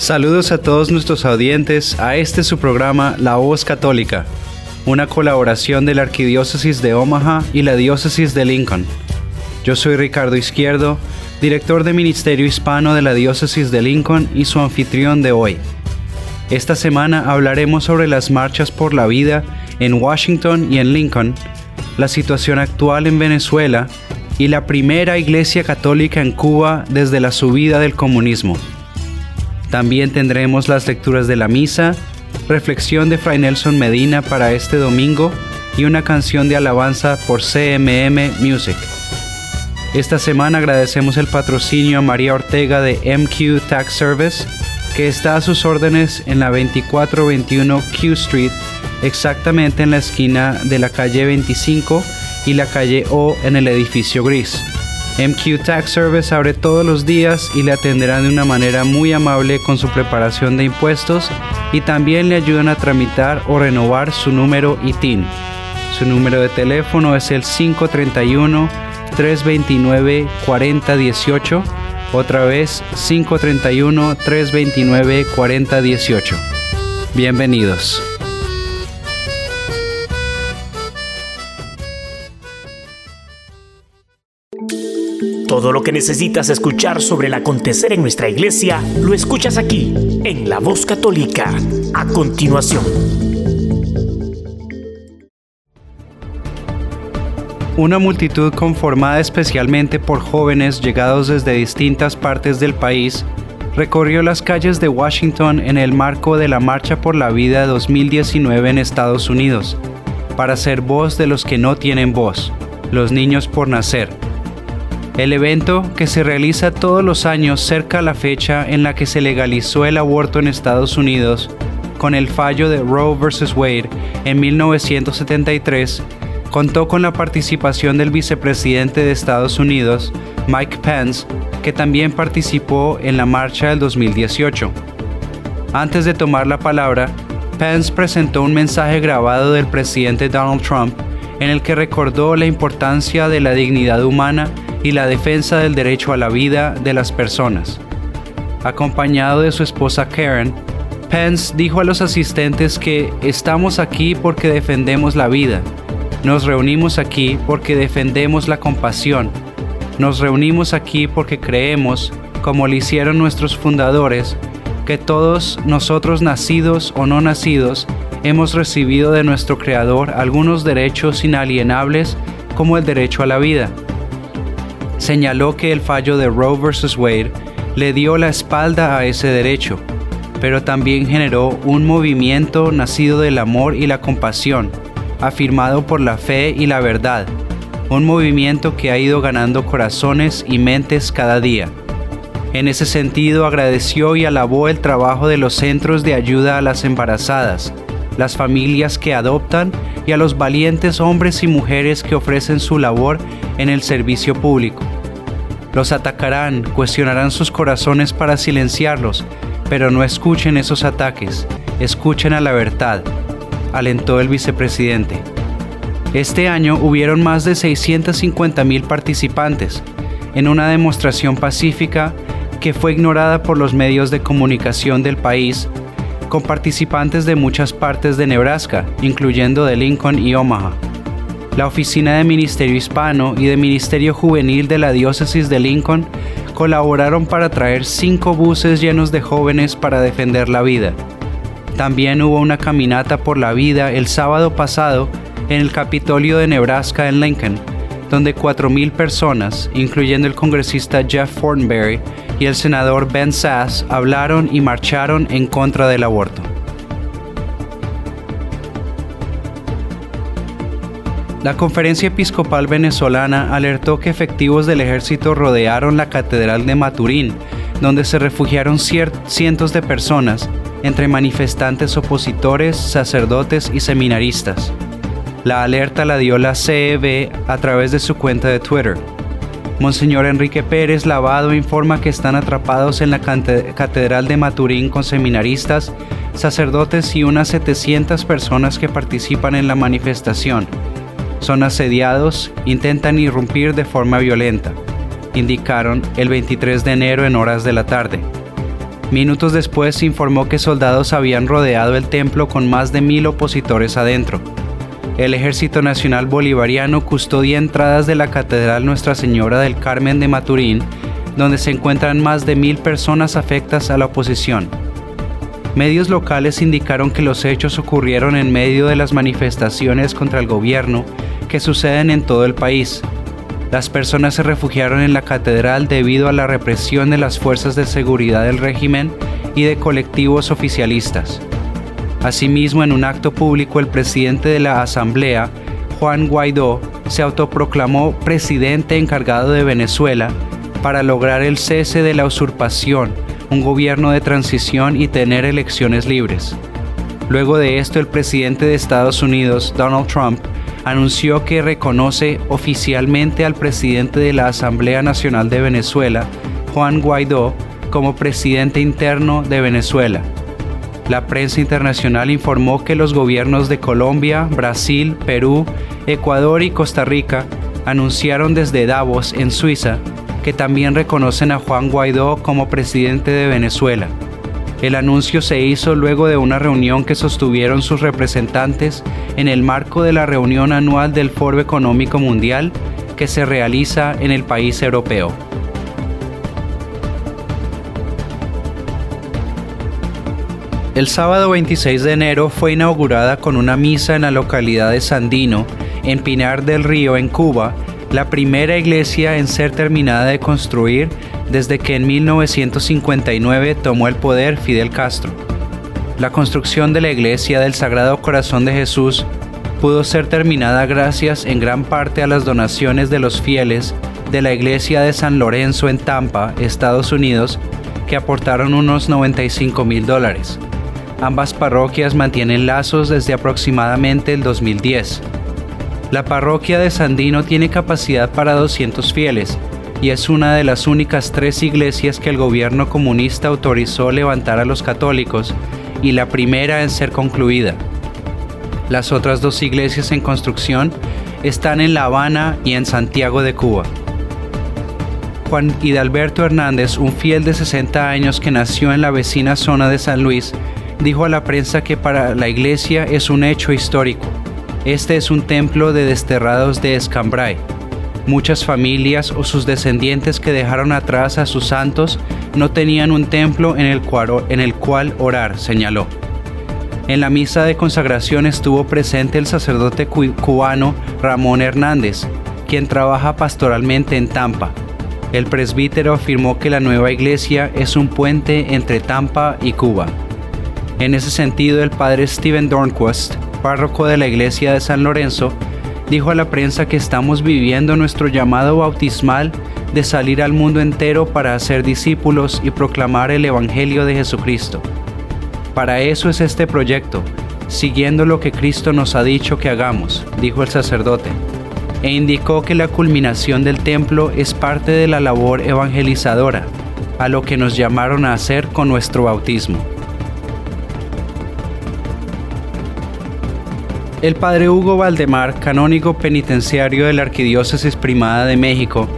Saludos a todos nuestros audientes a este su programa La Voz Católica, una colaboración de la Arquidiócesis de Omaha y la Diócesis de Lincoln. Yo soy Ricardo Izquierdo, director de Ministerio Hispano de la Diócesis de Lincoln y su anfitrión de hoy. Esta semana hablaremos sobre las marchas por la vida en Washington y en Lincoln, la situación actual en Venezuela y la primera iglesia católica en Cuba desde la subida del comunismo. También tendremos las lecturas de la misa, reflexión de Fray Nelson Medina para este domingo y una canción de alabanza por CMM Music. Esta semana agradecemos el patrocinio a María Ortega de MQ Tax Service, que está a sus órdenes en la 2421 Q Street, exactamente en la esquina de la calle 25 y la calle O en el edificio gris. MQ Tax Service abre todos los días y le atenderán de una manera muy amable con su preparación de impuestos y también le ayudan a tramitar o renovar su número ITIN. Su número de teléfono es el 531-329-4018, otra vez 531-329-4018. Bienvenidos. Todo lo que necesitas escuchar sobre el acontecer en nuestra iglesia lo escuchas aquí, en La Voz Católica. A continuación. Una multitud conformada especialmente por jóvenes llegados desde distintas partes del país recorrió las calles de Washington en el marco de la Marcha por la Vida 2019 en Estados Unidos, para ser voz de los que no tienen voz, los niños por nacer el evento, que se realiza todos los años cerca a la fecha en la que se legalizó el aborto en Estados Unidos, con el fallo de Roe vs. Wade en 1973, contó con la participación del vicepresidente de Estados Unidos, Mike Pence, que también participó en la marcha del 2018. Antes de tomar la palabra, Pence presentó un mensaje grabado del presidente Donald Trump en el que recordó la importancia de la dignidad humana y la defensa del derecho a la vida de las personas. Acompañado de su esposa Karen, Pence dijo a los asistentes que estamos aquí porque defendemos la vida. Nos reunimos aquí porque defendemos la compasión. Nos reunimos aquí porque creemos, como lo hicieron nuestros fundadores, que todos nosotros nacidos o no nacidos hemos recibido de nuestro Creador algunos derechos inalienables como el derecho a la vida señaló que el fallo de Roe vs. Wade le dio la espalda a ese derecho, pero también generó un movimiento nacido del amor y la compasión, afirmado por la fe y la verdad, un movimiento que ha ido ganando corazones y mentes cada día. En ese sentido agradeció y alabó el trabajo de los centros de ayuda a las embarazadas, las familias que adoptan y a los valientes hombres y mujeres que ofrecen su labor en el servicio público. Los atacarán, cuestionarán sus corazones para silenciarlos, pero no escuchen esos ataques, escuchen a la verdad, alentó el vicepresidente. Este año hubieron más de 650 mil participantes en una demostración pacífica que fue ignorada por los medios de comunicación del país, con participantes de muchas partes de Nebraska, incluyendo de Lincoln y Omaha la Oficina de Ministerio Hispano y de Ministerio Juvenil de la Diócesis de Lincoln colaboraron para traer cinco buses llenos de jóvenes para defender la vida. También hubo una caminata por la vida el sábado pasado en el Capitolio de Nebraska en Lincoln, donde 4.000 personas, incluyendo el congresista Jeff Fortenberry y el senador Ben Sass, hablaron y marcharon en contra del aborto. La Conferencia Episcopal Venezolana alertó que efectivos del ejército rodearon la Catedral de Maturín donde se refugiaron cientos de personas, entre manifestantes opositores, sacerdotes y seminaristas. La alerta la dio la CEB a través de su cuenta de Twitter. Monseñor Enrique Pérez Lavado informa que están atrapados en la Catedral de Maturín con seminaristas, sacerdotes y unas 700 personas que participan en la manifestación. Son asediados, intentan irrumpir de forma violenta, indicaron el 23 de enero en horas de la tarde. Minutos después se informó que soldados habían rodeado el templo con más de mil opositores adentro el Ejército Nacional Bolivariano custodia entradas de la Catedral Nuestra Señora del Carmen de Maturín, donde se encuentran más de mil personas afectas a la oposición. Medios locales indicaron que los hechos ocurrieron en medio de las manifestaciones contra el gobierno que suceden en todo el país. Las personas se refugiaron en la catedral debido a la represión de las fuerzas de seguridad del régimen y de colectivos oficialistas. Asimismo, en un acto público, el presidente de la Asamblea, Juan Guaidó, se autoproclamó presidente encargado de Venezuela para lograr el cese de la usurpación, un gobierno de transición y tener elecciones libres. Luego de esto, el presidente de Estados Unidos, Donald Trump, anunció que reconoce oficialmente al presidente de la Asamblea Nacional de Venezuela, Juan Guaidó, como presidente interno de Venezuela la prensa internacional informó que los gobiernos de Colombia, Brasil, Perú, Ecuador y Costa Rica anunciaron desde Davos, en Suiza, que también reconocen a Juan Guaidó como presidente de Venezuela. El anuncio se hizo luego de una reunión que sostuvieron sus representantes en el marco de la reunión anual del Foro Económico Mundial que se realiza en el país europeo. El sábado 26 de enero fue inaugurada con una misa en la localidad de Sandino, en Pinar del Río, en Cuba, la primera iglesia en ser terminada de construir desde que en 1959 tomó el poder Fidel Castro. La construcción de la iglesia del Sagrado Corazón de Jesús pudo ser terminada gracias en gran parte a las donaciones de los fieles de la iglesia de San Lorenzo en Tampa, Estados Unidos, que aportaron unos 95 mil dólares. Ambas parroquias mantienen lazos desde aproximadamente el 2010. La parroquia de Sandino tiene capacidad para 200 fieles y es una de las únicas tres iglesias que el gobierno comunista autorizó levantar a los católicos y la primera en ser concluida. Las otras dos iglesias en construcción están en La Habana y en Santiago de Cuba. Juan Hidalberto Hernández, un fiel de 60 años que nació en la vecina zona de San Luis, dijo a la prensa que para la iglesia es un hecho histórico. Este es un templo de desterrados de Escambray. Muchas familias o sus descendientes que dejaron atrás a sus santos no tenían un templo en el cual, en el cual orar, señaló. En la misa de consagración estuvo presente el sacerdote cubano Ramón Hernández, quien trabaja pastoralmente en Tampa. El presbítero afirmó que la nueva iglesia es un puente entre Tampa y Cuba. En ese sentido, el padre Steven Dornquist, párroco de la iglesia de San Lorenzo, dijo a la prensa que estamos viviendo nuestro llamado bautismal de salir al mundo entero para hacer discípulos y proclamar el Evangelio de Jesucristo. Para eso es este proyecto, siguiendo lo que Cristo nos ha dicho que hagamos, dijo el sacerdote, e indicó que la culminación del templo es parte de la labor evangelizadora, a lo que nos llamaron a hacer con nuestro bautismo. El padre Hugo Valdemar, canónigo penitenciario de la Arquidiócesis Primada de México,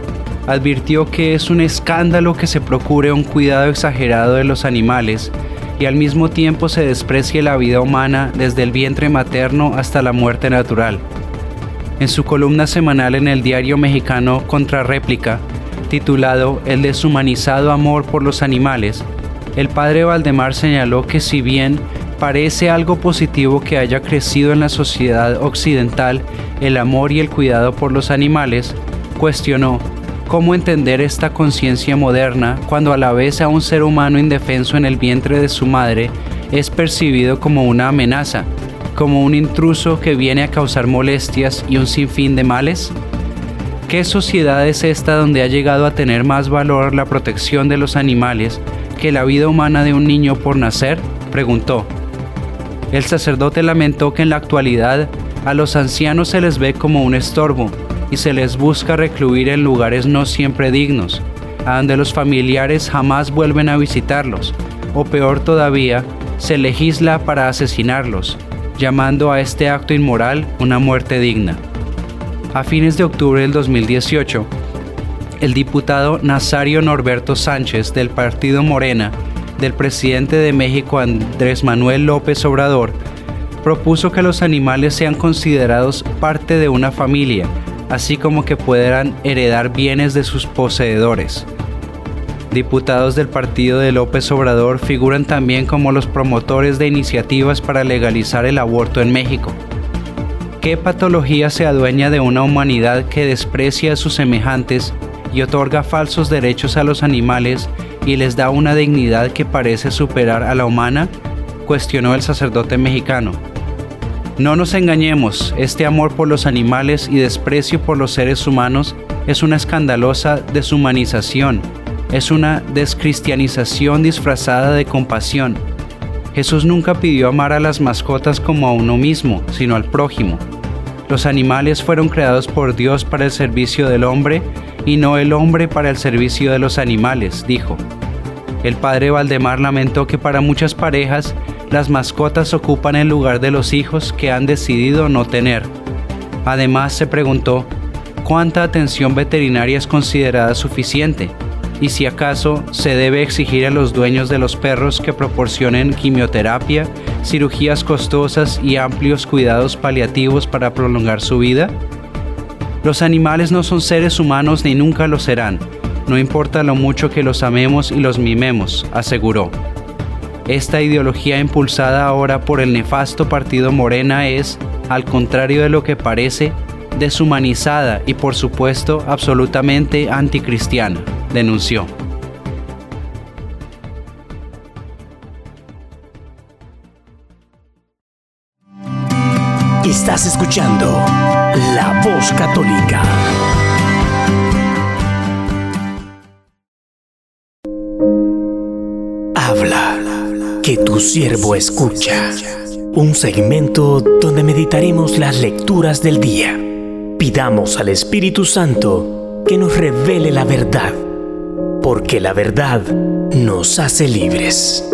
advirtió que es un escándalo que se procure un cuidado exagerado de los animales y al mismo tiempo se desprecie la vida humana desde el vientre materno hasta la muerte natural. En su columna semanal en el diario mexicano Contrarréplica, titulado El deshumanizado amor por los animales, el padre Valdemar señaló que si bien parece algo positivo que haya crecido en la sociedad occidental el amor y el cuidado por los animales, cuestionó cómo entender esta conciencia moderna cuando a la vez a un ser humano indefenso en el vientre de su madre es percibido como una amenaza, como un intruso que viene a causar molestias y un sinfín de males. ¿Qué sociedad es esta donde ha llegado a tener más valor la protección de los animales que la vida humana de un niño por nacer? preguntó. El sacerdote lamentó que en la actualidad a los ancianos se les ve como un estorbo y se les busca recluir en lugares no siempre dignos, a donde los familiares jamás vuelven a visitarlos, o peor todavía, se legisla para asesinarlos, llamando a este acto inmoral una muerte digna. A fines de octubre del 2018, el diputado Nazario Norberto Sánchez del partido Morena, del presidente de México Andrés Manuel López Obrador, propuso que los animales sean considerados parte de una familia, así como que puedan heredar bienes de sus poseedores. Diputados del partido de López Obrador figuran también como los promotores de iniciativas para legalizar el aborto en México. ¿Qué patología se adueña de una humanidad que desprecia a sus semejantes y otorga falsos derechos a los animales y les da una dignidad que parece superar a la humana? cuestionó el sacerdote mexicano. No nos engañemos, este amor por los animales y desprecio por los seres humanos es una escandalosa deshumanización es una descristianización disfrazada de compasión. Jesús nunca pidió amar a las mascotas como a uno mismo, sino al prójimo. Los animales fueron creados por Dios para el servicio del hombre y no el hombre para el servicio de los animales, dijo. El padre Valdemar lamentó que para muchas parejas las mascotas ocupan el lugar de los hijos que han decidido no tener. Además se preguntó, ¿cuánta atención veterinaria es considerada suficiente? Y si acaso se debe exigir a los dueños de los perros que proporcionen quimioterapia, cirugías costosas y amplios cuidados paliativos para prolongar su vida? Los animales no son seres humanos ni nunca lo serán, no importa lo mucho que los amemos y los mimemos, aseguró. Esta ideología impulsada ahora por el nefasto partido Morena es, al contrario de lo que parece, deshumanizada y por supuesto absolutamente anticristiana denunció. Estás escuchando La Voz Católica. Habla, que tu siervo escucha. Un segmento donde meditaremos las lecturas del día. Pidamos al Espíritu Santo que nos revele la verdad porque la verdad nos hace libres.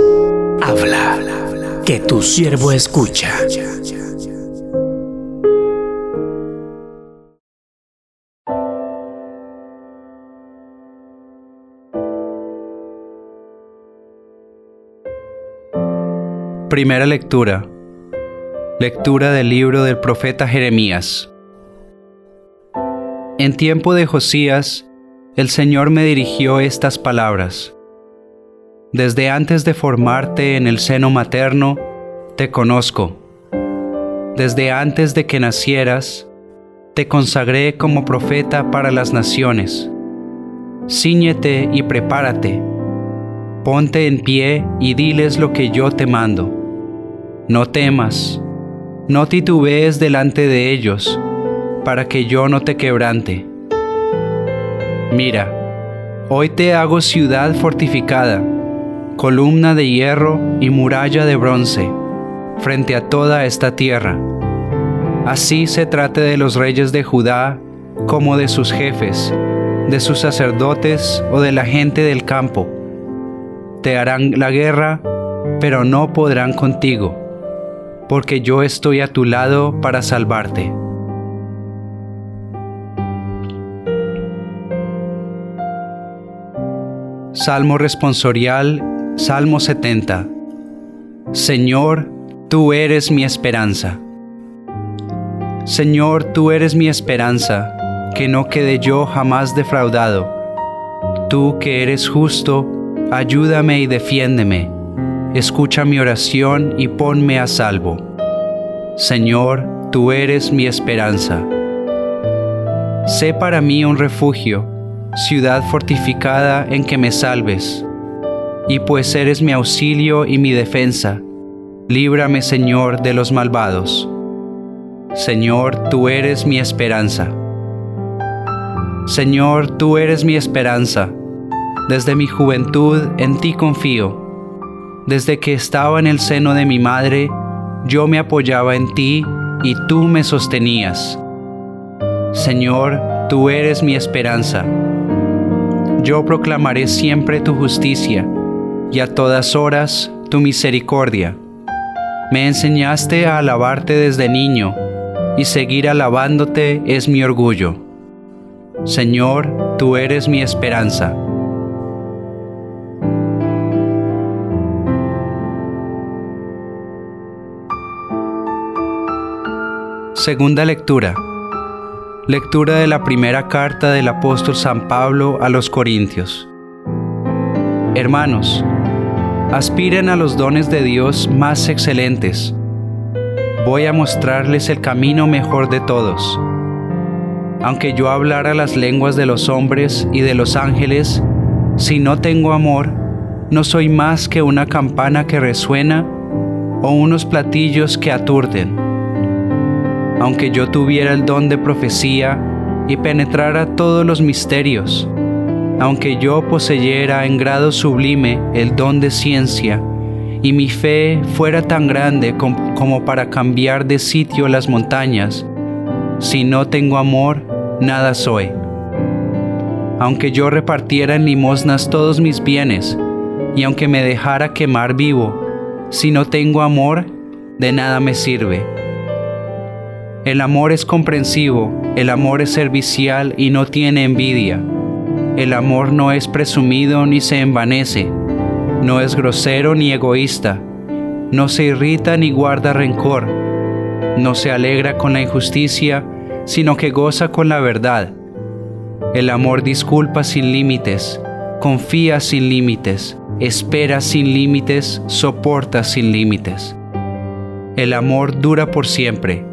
Habla, que tu siervo escucha. Primera lectura. Lectura del libro del profeta Jeremías. En tiempo de Josías, el Señor me dirigió estas palabras. Desde antes de formarte en el seno materno, te conozco. Desde antes de que nacieras, te consagré como profeta para las naciones. Cíñete y prepárate. Ponte en pie y diles lo que yo te mando. No temas, no titubees delante de ellos, para que yo no te quebrante. Mira, hoy te hago ciudad fortificada, columna de hierro y muralla de bronce, frente a toda esta tierra. Así se trate de los reyes de Judá como de sus jefes, de sus sacerdotes o de la gente del campo. Te harán la guerra, pero no podrán contigo, porque yo estoy a tu lado para salvarte. Salmo responsorial, Salmo 70. Señor, tú eres mi esperanza. Señor, tú eres mi esperanza, que no quede yo jamás defraudado. Tú que eres justo, ayúdame y defiéndeme. Escucha mi oración y ponme a salvo. Señor, tú eres mi esperanza. Sé para mí un refugio ciudad fortificada en que me salves. Y pues eres mi auxilio y mi defensa, líbrame Señor de los malvados. Señor, tú eres mi esperanza. Señor, tú eres mi esperanza. Desde mi juventud en ti confío. Desde que estaba en el seno de mi madre, yo me apoyaba en ti y tú me sostenías. Señor, tú eres mi esperanza. Yo proclamaré siempre tu justicia y a todas horas tu misericordia. Me enseñaste a alabarte desde niño y seguir alabándote es mi orgullo. Señor, tú eres mi esperanza. Segunda lectura. Lectura de la primera carta del apóstol San Pablo a los Corintios. Hermanos, aspiren a los dones de Dios más excelentes. Voy a mostrarles el camino mejor de todos. Aunque yo hablara las lenguas de los hombres y de los ángeles, si no tengo amor, no soy más que una campana que resuena o unos platillos que aturden. Aunque yo tuviera el don de profecía y penetrara todos los misterios, aunque yo poseyera en grado sublime el don de ciencia, y mi fe fuera tan grande como para cambiar de sitio las montañas, si no tengo amor, nada soy. Aunque yo repartiera en limosnas todos mis bienes, y aunque me dejara quemar vivo, si no tengo amor, de nada me sirve. El amor es comprensivo, el amor es servicial y no tiene envidia. El amor no es presumido ni se envanece, no es grosero ni egoísta, no se irrita ni guarda rencor, no se alegra con la injusticia, sino que goza con la verdad. El amor disculpa sin límites, confía sin límites, espera sin límites, soporta sin límites. El amor dura por siempre.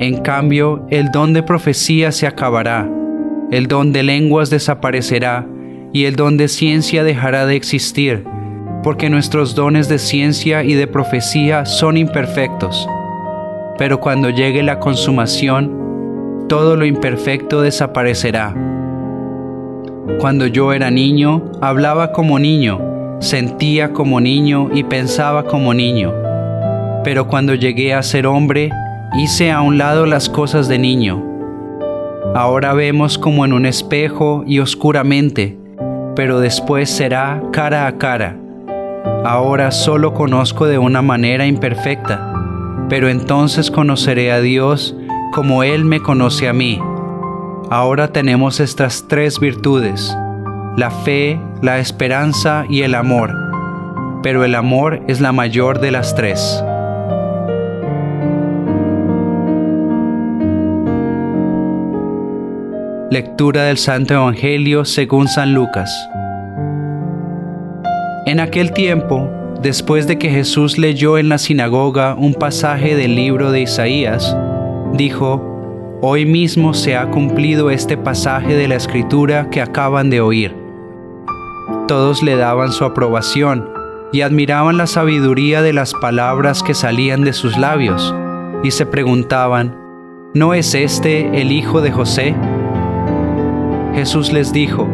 En cambio, el don de profecía se acabará el don de lenguas desaparecerá y el don de ciencia dejará de existir, porque nuestros dones de ciencia y de profecía son imperfectos. Pero cuando llegue la consumación, todo lo imperfecto desaparecerá. Cuando yo era niño, hablaba como niño, sentía como niño y pensaba como niño. Pero cuando llegué a ser hombre, hice a un lado las cosas de niño Ahora vemos como en un espejo y oscuramente, pero después será cara a cara. Ahora solo conozco de una manera imperfecta, pero entonces conoceré a Dios como Él me conoce a mí. Ahora tenemos estas tres virtudes, la fe, la esperanza y el amor, pero el amor es la mayor de las tres. Lectura del Santo Evangelio según San Lucas. En aquel tiempo, después de que Jesús leyó en la sinagoga un pasaje del libro de Isaías, dijo, Hoy mismo se ha cumplido este pasaje de la escritura que acaban de oír. Todos le daban su aprobación y admiraban la sabiduría de las palabras que salían de sus labios, y se preguntaban, ¿no es este el hijo de José? Jesús les dijo,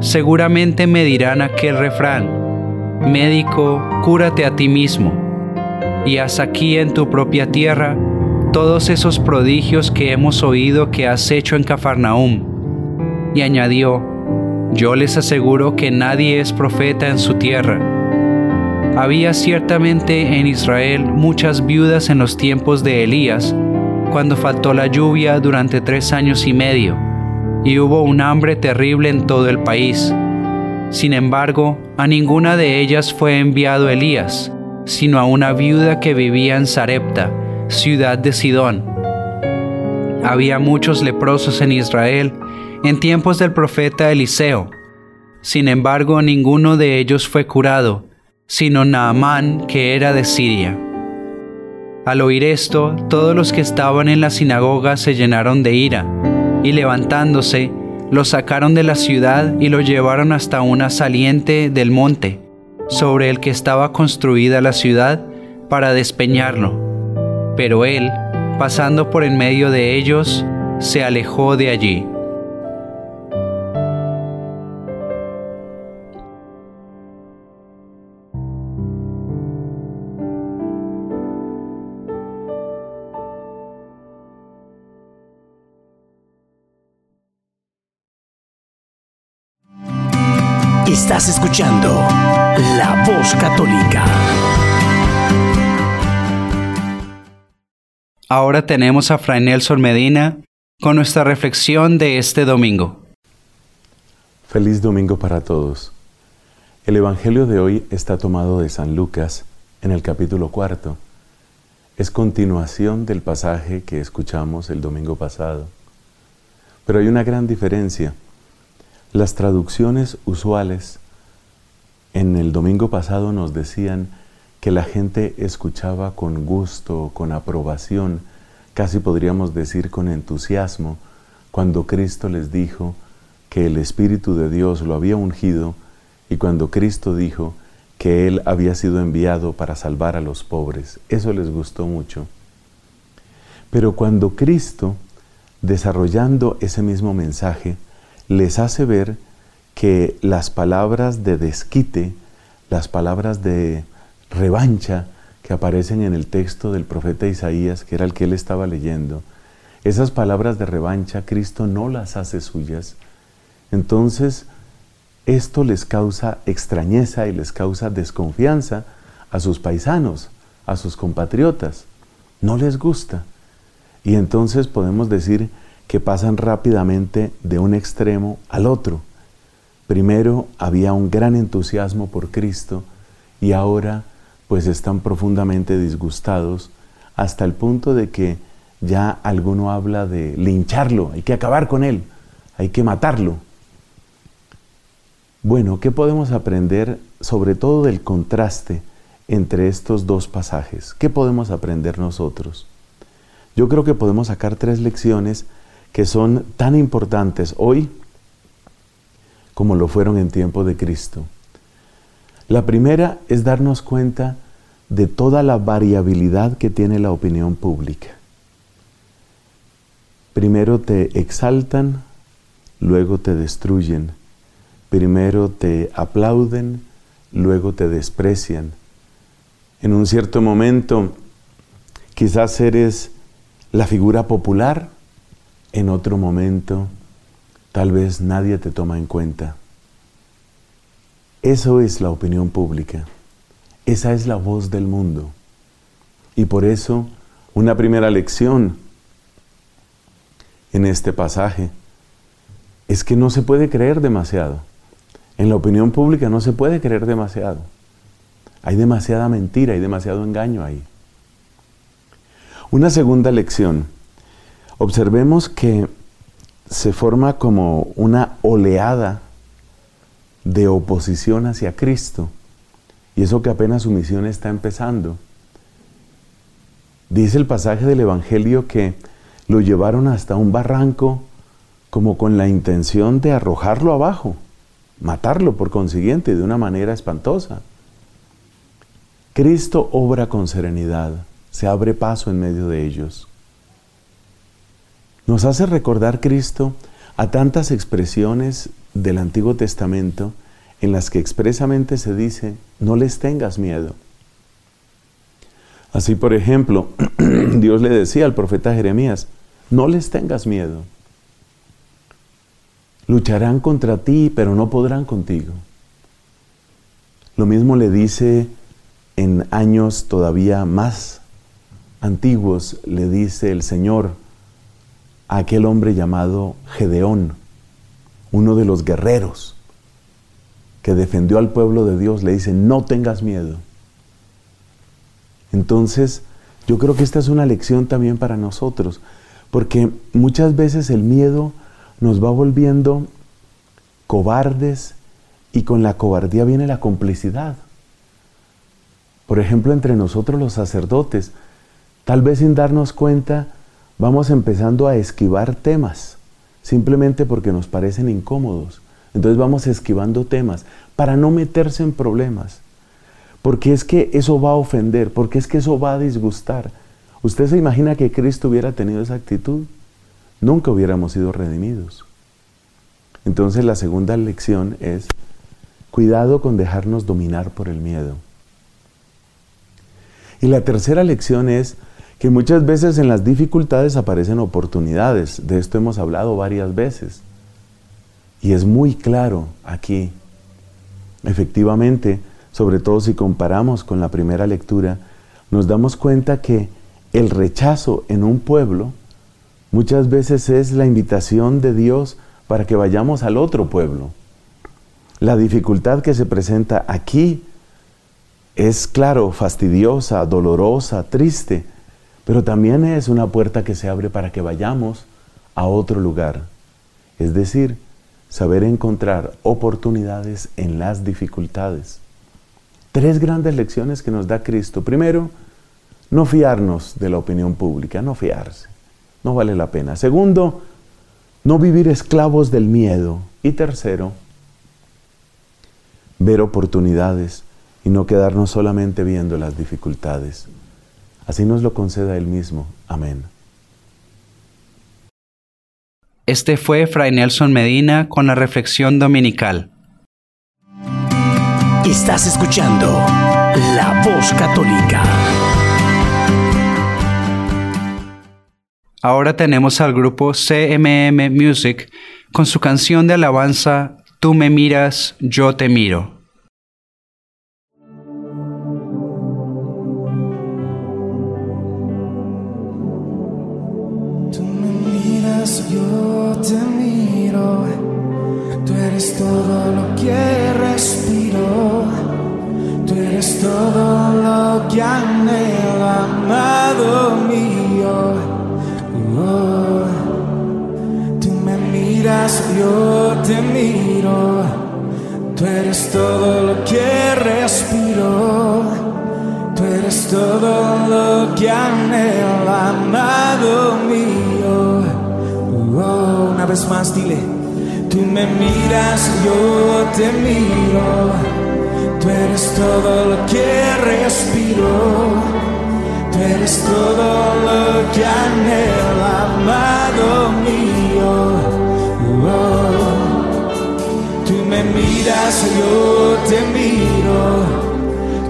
seguramente me dirán aquel refrán, médico, cúrate a ti mismo, y haz aquí en tu propia tierra todos esos prodigios que hemos oído que has hecho en Cafarnaúm. Y añadió, yo les aseguro que nadie es profeta en su tierra. Había ciertamente en Israel muchas viudas en los tiempos de Elías, cuando faltó la lluvia durante tres años y medio y hubo un hambre terrible en todo el país. Sin embargo, a ninguna de ellas fue enviado Elías, sino a una viuda que vivía en Sarepta, ciudad de Sidón. Había muchos leprosos en Israel en tiempos del profeta Eliseo. Sin embargo, ninguno de ellos fue curado, sino Naamán, que era de Siria. Al oír esto, todos los que estaban en la sinagoga se llenaron de ira y levantándose, lo sacaron de la ciudad y lo llevaron hasta una saliente del monte, sobre el que estaba construida la ciudad, para despeñarlo. Pero él, pasando por en medio de ellos, se alejó de allí. Católica. Ahora tenemos a Fray Nelson Medina con nuestra reflexión de este domingo. Feliz domingo para todos. El Evangelio de hoy está tomado de San Lucas en el capítulo cuarto. Es continuación del pasaje que escuchamos el domingo pasado. Pero hay una gran diferencia. Las traducciones usuales en el domingo pasado nos decían que la gente escuchaba con gusto, con aprobación, casi podríamos decir con entusiasmo, cuando Cristo les dijo que el Espíritu de Dios lo había ungido y cuando Cristo dijo que Él había sido enviado para salvar a los pobres. Eso les gustó mucho. Pero cuando Cristo, desarrollando ese mismo mensaje, les hace ver que las palabras de desquite, las palabras de revancha que aparecen en el texto del profeta Isaías, que era el que él estaba leyendo, esas palabras de revancha Cristo no las hace suyas. Entonces, esto les causa extrañeza y les causa desconfianza a sus paisanos, a sus compatriotas. No les gusta. Y entonces podemos decir que pasan rápidamente de un extremo al otro. Primero había un gran entusiasmo por Cristo y ahora pues están profundamente disgustados hasta el punto de que ya alguno habla de lincharlo, hay que acabar con él, hay que matarlo. Bueno, ¿qué podemos aprender sobre todo del contraste entre estos dos pasajes? ¿Qué podemos aprender nosotros? Yo creo que podemos sacar tres lecciones que son tan importantes hoy como lo fueron en tiempo de Cristo. La primera es darnos cuenta de toda la variabilidad que tiene la opinión pública. Primero te exaltan, luego te destruyen. Primero te aplauden, luego te desprecian. En un cierto momento quizás eres la figura popular, en otro momento tal vez nadie te toma en cuenta. Eso es la opinión pública. Esa es la voz del mundo. Y por eso una primera lección en este pasaje es que no se puede creer demasiado. En la opinión pública no se puede creer demasiado. Hay demasiada mentira, hay demasiado engaño ahí. Una segunda lección Observemos que se forma como una oleada de oposición hacia Cristo. Y eso que apenas su misión está empezando. Dice el pasaje del Evangelio que lo llevaron hasta un barranco como con la intención de arrojarlo abajo, matarlo por consiguiente de una manera espantosa. Cristo obra con serenidad, se abre paso en medio de ellos. Nos hace recordar Cristo a tantas expresiones del Antiguo Testamento en las que expresamente se dice, no les tengas miedo. Así, por ejemplo, Dios le decía al profeta Jeremías, no les tengas miedo. Lucharán contra ti, pero no podrán contigo. Lo mismo le dice en años todavía más antiguos, le dice el Señor aquel hombre llamado Gedeón, uno de los guerreros que defendió al pueblo de Dios, le dice, no tengas miedo. Entonces, yo creo que esta es una lección también para nosotros, porque muchas veces el miedo nos va volviendo cobardes y con la cobardía viene la complicidad. Por ejemplo, entre nosotros los sacerdotes, tal vez sin darnos cuenta, vamos empezando a esquivar temas, simplemente porque nos parecen incómodos. Entonces vamos esquivando temas para no meterse en problemas. Porque es que eso va a ofender, porque es que eso va a disgustar. ¿Usted se imagina que Cristo hubiera tenido esa actitud? Nunca hubiéramos sido redimidos. Entonces la segunda lección es, cuidado con dejarnos dominar por el miedo. Y la tercera lección es, que muchas veces en las dificultades aparecen oportunidades. De esto hemos hablado varias veces. Y es muy claro aquí. Efectivamente, sobre todo si comparamos con la primera lectura, nos damos cuenta que el rechazo en un pueblo muchas veces es la invitación de Dios para que vayamos al otro pueblo. La dificultad que se presenta aquí es, claro, fastidiosa, dolorosa, triste, pero también es una puerta que se abre para que vayamos a otro lugar. Es decir, saber encontrar oportunidades en las dificultades. Tres grandes lecciones que nos da Cristo. Primero, no fiarnos de la opinión pública, no fiarse. No vale la pena. Segundo, no vivir esclavos del miedo. Y tercero, ver oportunidades y no quedarnos solamente viendo las dificultades. Así nos lo conceda Él mismo. Amén. Este fue Fray Nelson Medina con la reflexión dominical. Estás escuchando La Voz Católica. Ahora tenemos al grupo CMM Music con su canción de alabanza Tú me miras, yo te miro. Yo te miro. Tú eres todo lo que respiro. Tú eres todo lo que anhela, amado mío. Oh, tú me miras, yo te miro. Tú eres todo lo que respiro. Tú eres todo lo que anhela, más, dile. Tú me miras, yo te miro. Tú eres todo lo que respiro. Tú eres todo lo que anhela, amado mío. Oh, tú me miras, yo te miro.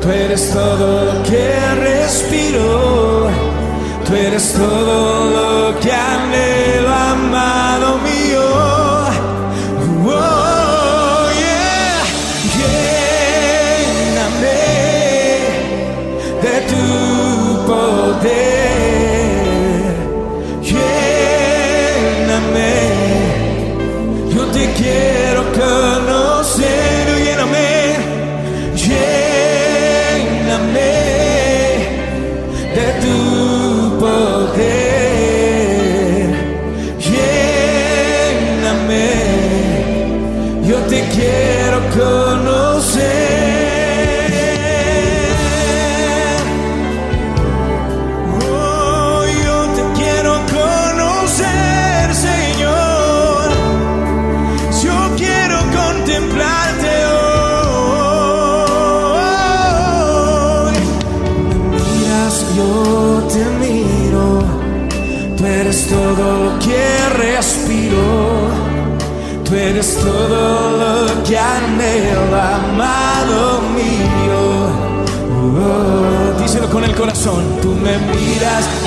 Tú eres todo lo que respiro. Tú eres todo lo que anhelo, amado mío. Yo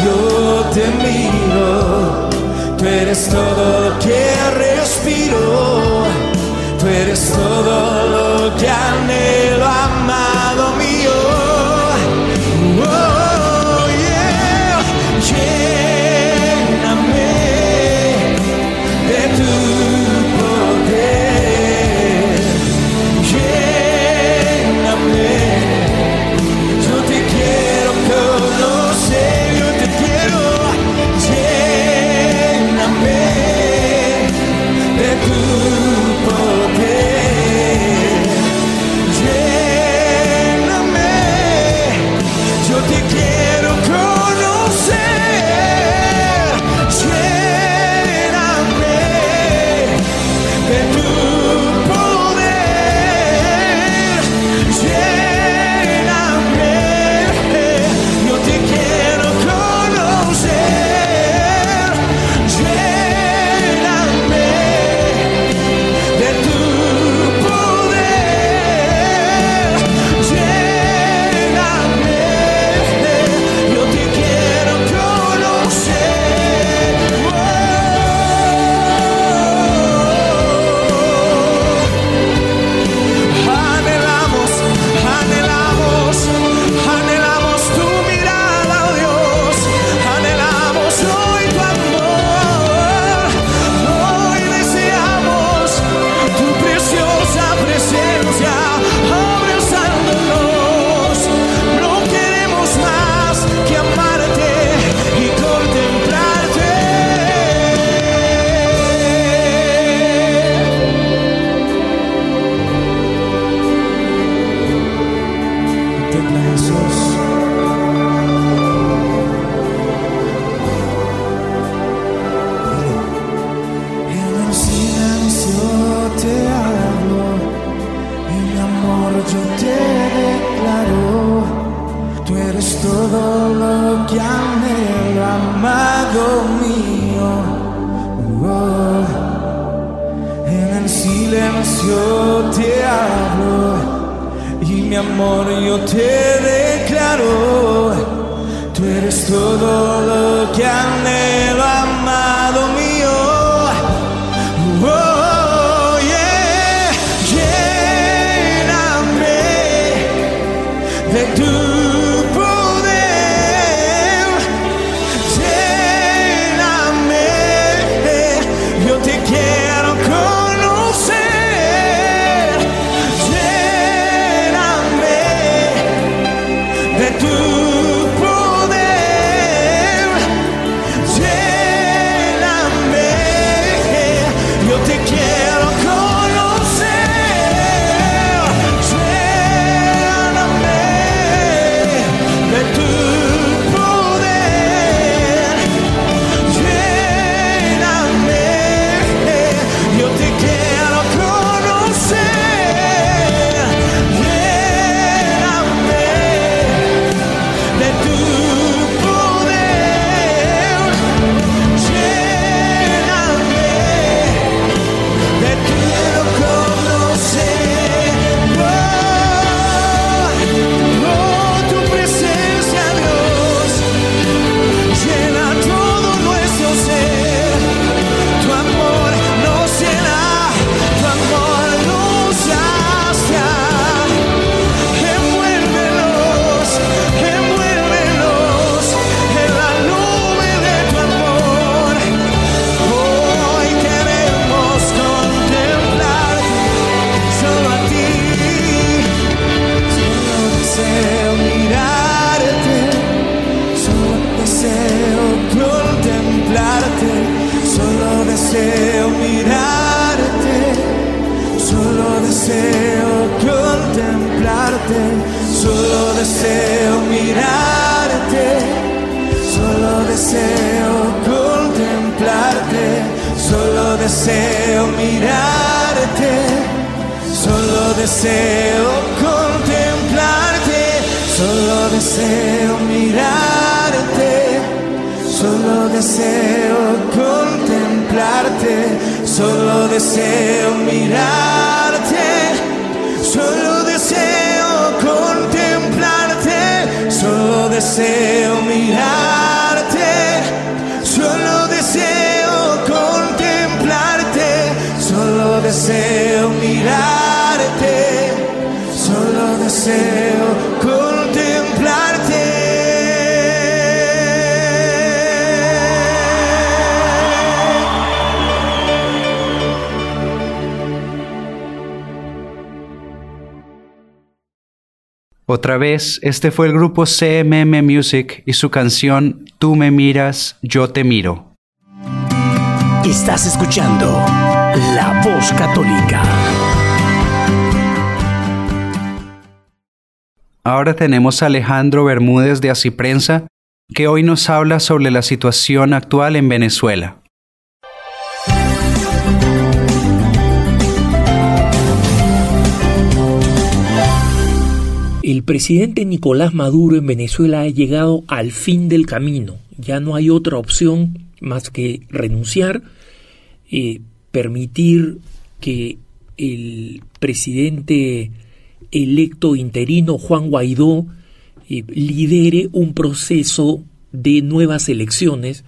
yo te miro. Tú eres todo lo que respiro. Tú eres todo lo que anhelo, solo Otra vez, este fue el grupo CMM Music y su canción Tú me miras, yo te miro. Estás escuchando La Voz Católica. Ahora tenemos a Alejandro Bermúdez de Asiprensa, que hoy nos habla sobre la situación actual en Venezuela. El presidente Nicolás Maduro en Venezuela ha llegado al fin del camino. Ya no hay otra opción más que renunciar, eh, permitir que el presidente electo interino Juan Guaidó eh, lidere un proceso de nuevas elecciones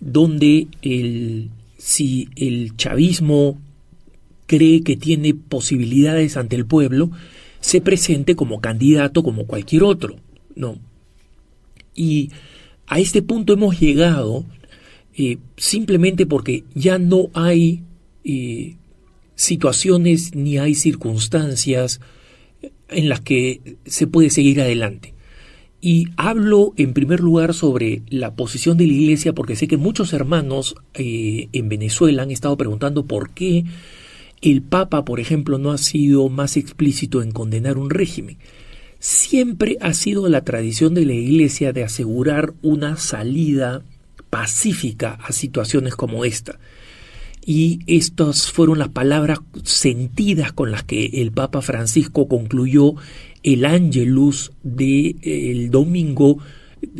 donde el, si el chavismo cree que tiene posibilidades ante el pueblo, se presente como candidato como cualquier otro, ¿no? Y a este punto hemos llegado eh, simplemente porque ya no hay eh, situaciones ni hay circunstancias en las que se puede seguir adelante. Y hablo en primer lugar sobre la posición de la Iglesia porque sé que muchos hermanos eh, en Venezuela han estado preguntando por qué el Papa, por ejemplo, no ha sido más explícito en condenar un régimen. siempre ha sido la tradición de la Iglesia de asegurar una salida pacífica a situaciones como esta. Y estas fueron las palabras sentidas con las que el Papa Francisco concluyó el Angelus del el domingo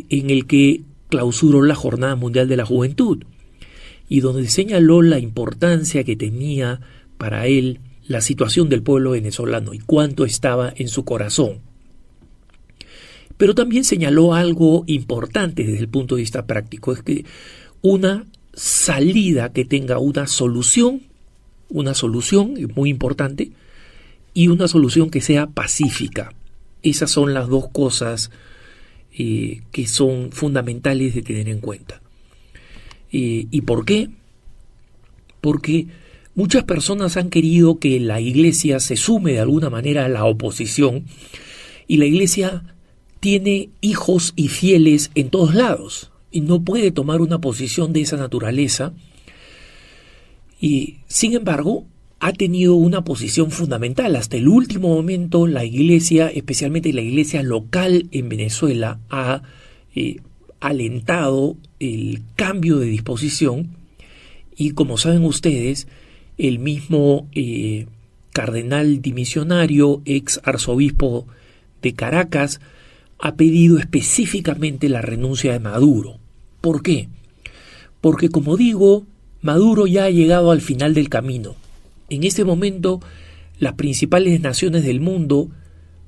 en el que clausuró la Jornada Mundial de la Juventud y donde señaló la importancia que tenía para él la situación del pueblo venezolano y cuánto estaba en su corazón. Pero también señaló algo importante desde el punto de vista práctico, es que una salida que tenga una solución, una solución muy importante, y una solución que sea pacífica. Esas son las dos cosas eh, que son fundamentales de tener en cuenta. ¿Y por qué? Porque muchas personas han querido que la iglesia se sume de alguna manera a la oposición y la iglesia tiene hijos y fieles en todos lados y no puede tomar una posición de esa naturaleza y sin embargo ha tenido una posición fundamental. Hasta el último momento la iglesia, especialmente la iglesia local en Venezuela, ha eh, alentado el cambio de disposición y como saben ustedes, el mismo eh, cardenal dimisionario, ex arzobispo de Caracas, ha pedido específicamente la renuncia de Maduro. ¿Por qué? Porque como digo, Maduro ya ha llegado al final del camino. En este momento, las principales naciones del mundo,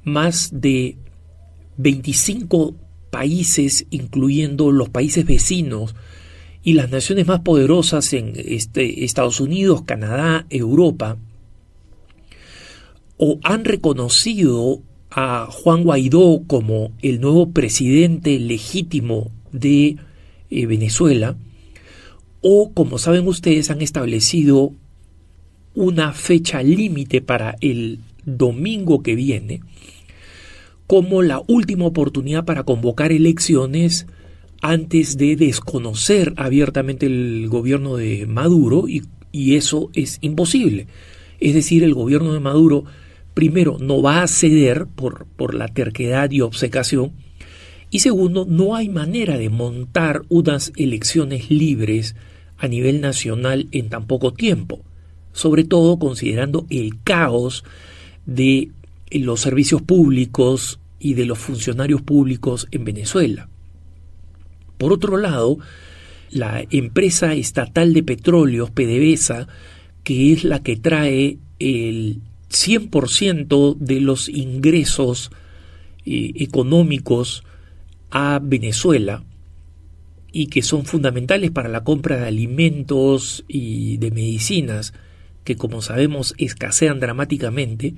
más de 25 países, incluyendo los países vecinos y las naciones más poderosas en este, Estados Unidos, Canadá, Europa, o han reconocido a Juan Guaidó como el nuevo presidente legítimo de eh, Venezuela, o como saben ustedes han establecido una fecha límite para el domingo que viene, como la última oportunidad para convocar elecciones antes de desconocer abiertamente el gobierno de Maduro y, eso es imposible. Es decir, el gobierno de Maduro primero no va a ceder por, por la terquedad y obcecación y segundo, no hay manera de montar unas elecciones libres a nivel nacional en tan poco tiempo, sobre todo considerando el caos de los servicios públicos y de los funcionarios públicos en Venezuela. Por otro lado, la empresa estatal de petróleos, PDVSA, que es la que trae el 100% de los ingresos eh, económicos a Venezuela y que son fundamentales para la compra de alimentos y de medicinas, que como sabemos escasean dramáticamente,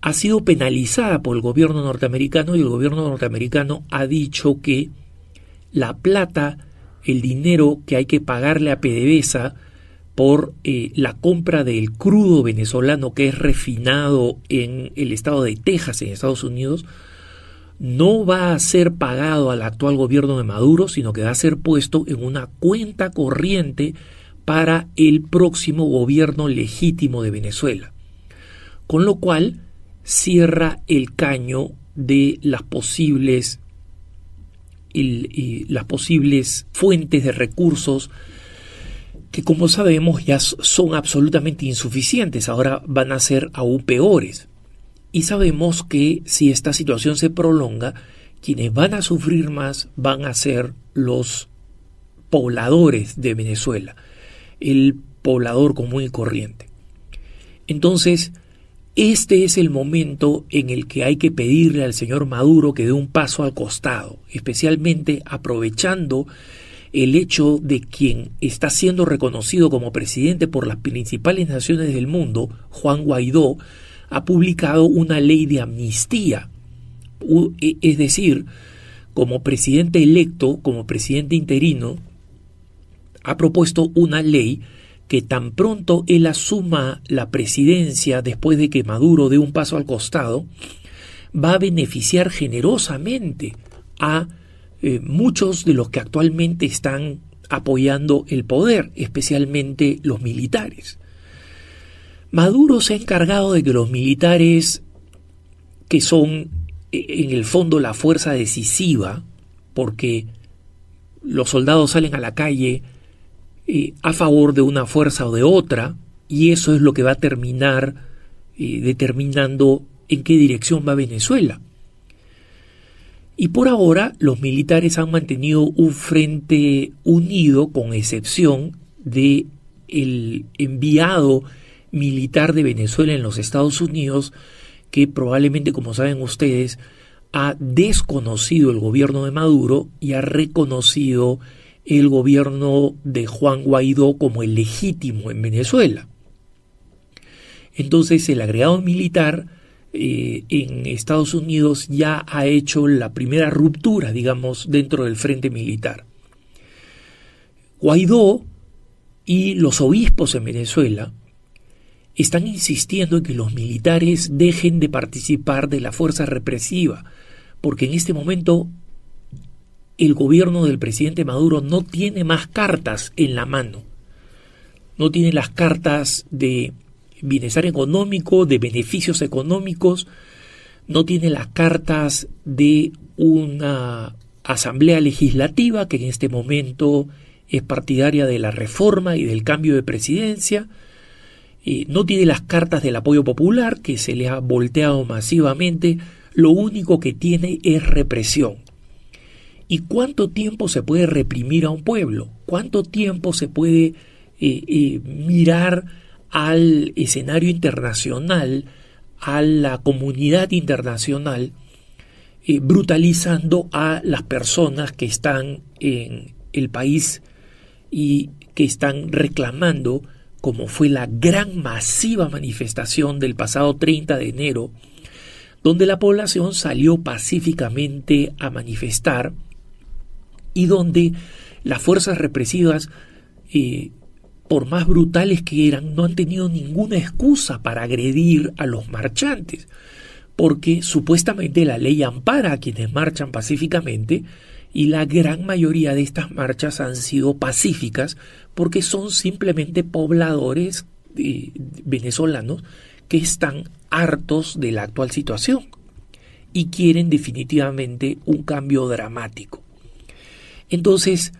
ha sido penalizada por el gobierno norteamericano y el gobierno norteamericano ha dicho que la plata, el dinero que hay que pagarle a PDVSA por eh, la compra del crudo venezolano que es refinado en el estado de Texas, en Estados Unidos, no va a ser pagado al actual gobierno de Maduro, sino que va a ser puesto en una cuenta corriente para el próximo gobierno legítimo de Venezuela. Con lo cual, cierra el caño de las posibles, las posibles fuentes de recursos que como sabemos ya son absolutamente insuficientes, ahora van a ser aún peores. Y sabemos que si esta situación se prolonga, quienes van a sufrir más van a ser los pobladores de Venezuela, el poblador común y corriente. Entonces, este es el momento en el que hay que pedirle al señor Maduro que dé un paso al costado, especialmente aprovechando el hecho de quien está siendo reconocido como presidente por las principales naciones del mundo, Juan Guaidó, ha publicado una ley de amnistía. E, es decir, como presidente electo, como presidente interino, ha propuesto una ley que tan pronto él asuma la presidencia después de que Maduro dé un paso al costado, va a beneficiar generosamente a eh, muchos de los que actualmente están apoyando el poder, especialmente los militares. Maduro se ha encargado de que los militares que son en el fondo la fuerza decisiva, porque los soldados salen a la calle a favor de una fuerza o de otra, y eso es lo que va a terminar eh, determinando en qué dirección va Venezuela. Y por ahora los militares han mantenido un frente unido con excepción de el enviado militar de Venezuela en los Estados Unidos que probablemente como saben ustedes ha desconocido el gobierno de Maduro y ha reconocido el gobierno de Juan Guaidó como el legítimo en Venezuela. Entonces el agregado militar eh, en Estados Unidos ya ha hecho la primera ruptura, digamos, dentro del frente militar. Guaidó y los obispos en Venezuela están insistiendo en que los militares dejen de participar de la fuerza represiva, porque en este momento el gobierno del presidente Maduro no tiene más cartas en la mano. No tiene las cartas de bienestar económico, de beneficios económicos, no tiene las cartas de una asamblea legislativa que en este momento es partidaria de la reforma y del cambio de presidencia, no tiene las cartas del apoyo popular que se le ha volteado masivamente, lo único que tiene es represión. ¿Y cuánto tiempo se puede reprimir a un pueblo? ¿Cuánto tiempo se puede eh, eh, mirar al escenario internacional, a la comunidad internacional, brutalizando a las personas que están en el país y que están reclamando como fue la gran masiva manifestación del pasado 30 de enero, donde la población salió pacíficamente a manifestar y donde las fuerzas represivas, eh, por más brutales que eran, no han tenido ninguna excusa para agredir a los marchantes, porque supuestamente la ley ampara a quienes marchan pacíficamente, y la gran mayoría de estas marchas han sido pacíficas porque son simplemente pobladores eh, venezolanos que están hartos de la actual situación y quieren definitivamente un cambio dramático. Entonces,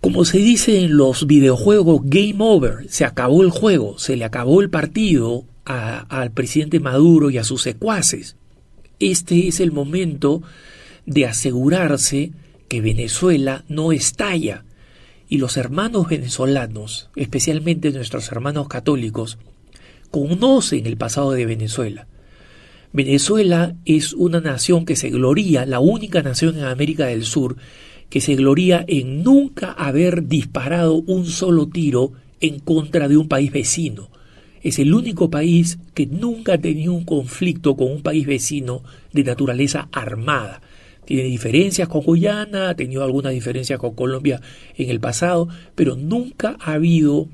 como se dice en los videojuegos, game over, se acabó el juego, se le acabó el partido al presidente Maduro y a sus secuaces. Este es el momento de asegurarse que Venezuela no estalla. Y los hermanos venezolanos, especialmente nuestros hermanos católicos, conocen el pasado de Venezuela. Venezuela es una nación que se gloría, la única nación en América del Sur, que se gloría en nunca haber disparado un solo tiro en contra de un país vecino. Es el único país que nunca ha tenido un conflicto con un país vecino de naturaleza armada. Tiene diferencias con Guyana, ha tenido algunas diferencias con Colombia en el pasado, pero nunca ha habido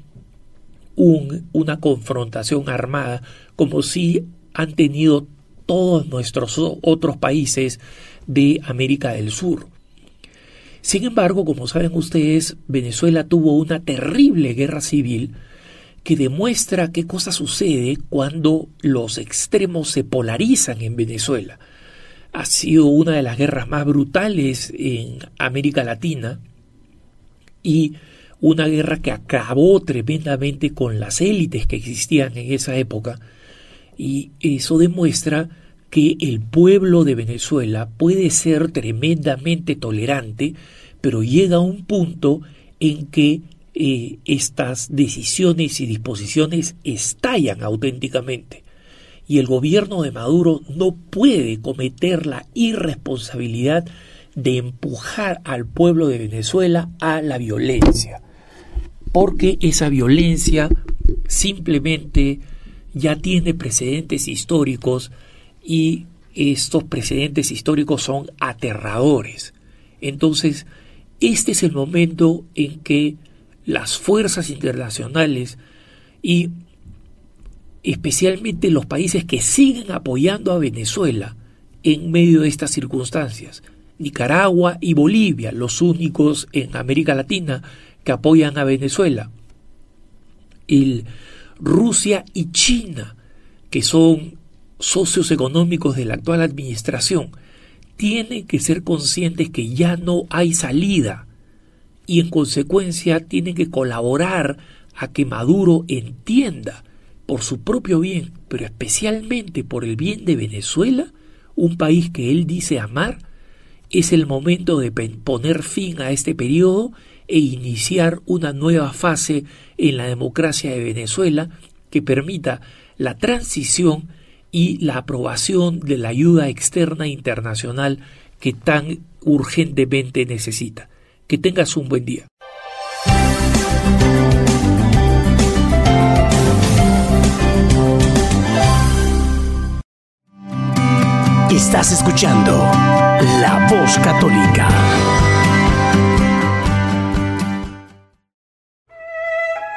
un, una confrontación armada como si han tenido todos nuestros otros países de América del Sur. Sin embargo, como saben ustedes, Venezuela tuvo una terrible guerra civil que demuestra qué cosa sucede cuando los extremos se polarizan en Venezuela. Ha sido una de las guerras más brutales en América Latina y una guerra que acabó tremendamente con las élites que existían en esa época. Y eso demuestra que el pueblo de Venezuela puede ser tremendamente tolerante, pero llega a un punto en que eh, estas decisiones y disposiciones estallan auténticamente. Y el gobierno de Maduro no puede cometer la irresponsabilidad de empujar al pueblo de Venezuela a la violencia, porque esa violencia simplemente ya tiene precedentes históricos y estos precedentes históricos son aterradores. Entonces, este es el momento en que las fuerzas internacionales y especialmente los países que siguen apoyando a Venezuela en medio de estas circunstancias. Nicaragua y Bolivia, los únicos en América Latina que apoyan a Venezuela. El Rusia y China, que son socios económicos de la actual administración tienen que ser conscientes que ya no hay salida y en consecuencia tienen que colaborar a que Maduro entienda por su propio bien, pero especialmente por el bien de Venezuela, un país que él dice amar, es el momento de poner fin a este periodo e iniciar una nueva fase en la democracia de Venezuela que permita la transición y la aprobación de la ayuda externa internacional que tan urgentemente necesita. Que tengas un buen día. Estás escuchando La Voz Católica.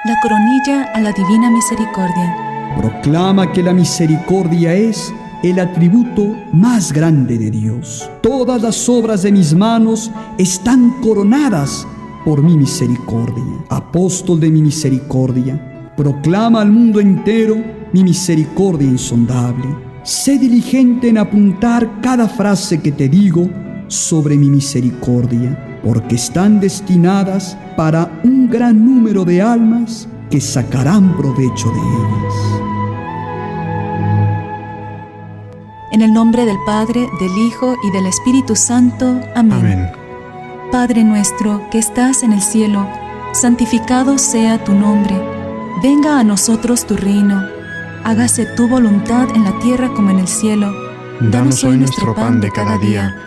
La coronilla a la Divina Misericordia. Proclama que la misericordia es el atributo más grande de Dios. Todas las obras de mis manos están coronadas por mi misericordia. Apóstol de mi misericordia, proclama al mundo entero mi misericordia insondable. Sé diligente en apuntar cada frase que te digo sobre mi misericordia, porque están destinadas para un gran número de almas que sacarán provecho de ellas. En el nombre del Padre, del Hijo y del Espíritu Santo. Amén. Padre nuestro que estás en el cielo, santificado sea tu nombre. Venga a nosotros tu reino. Hágase tu voluntad en la tierra como en el cielo. Danos hoy nuestro pan de cada día.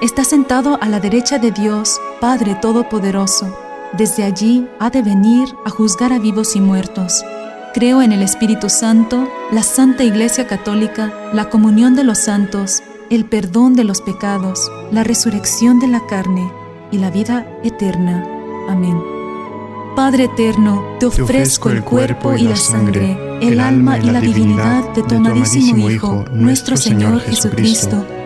está sentado a la derecha de Dios, Padre Todopoderoso. Desde allí ha de venir a juzgar a vivos y muertos. Creo en el Espíritu Santo, la Santa Iglesia Católica, la comunión de los santos, el perdón de los pecados, la resurrección de la carne y la vida eterna. Amén. Padre eterno, te ofrezco el cuerpo y la sangre, el alma y la divinidad de tu amadísimo Hijo, nuestro Señor Jesucristo,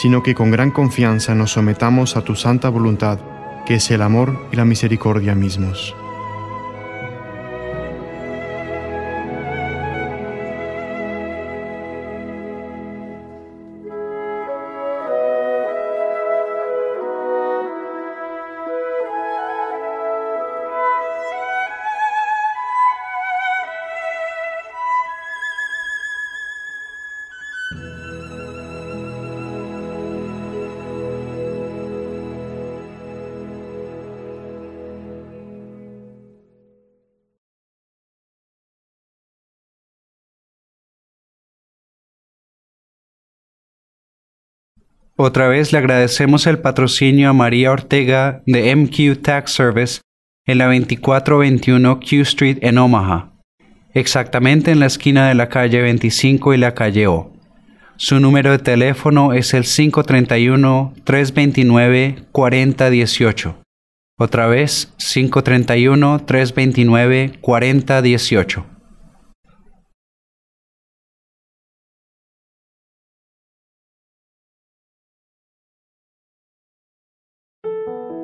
sino que con gran confianza nos sometamos a tu santa voluntad, que es el amor y la misericordia mismos. Otra vez le agradecemos el patrocinio a María Ortega de MQ Tax Service en la 2421 Q Street en Omaha, exactamente en la esquina de la calle 25 y la calle O. Su número de teléfono es el 531-329-4018. Otra vez, 531-329-4018.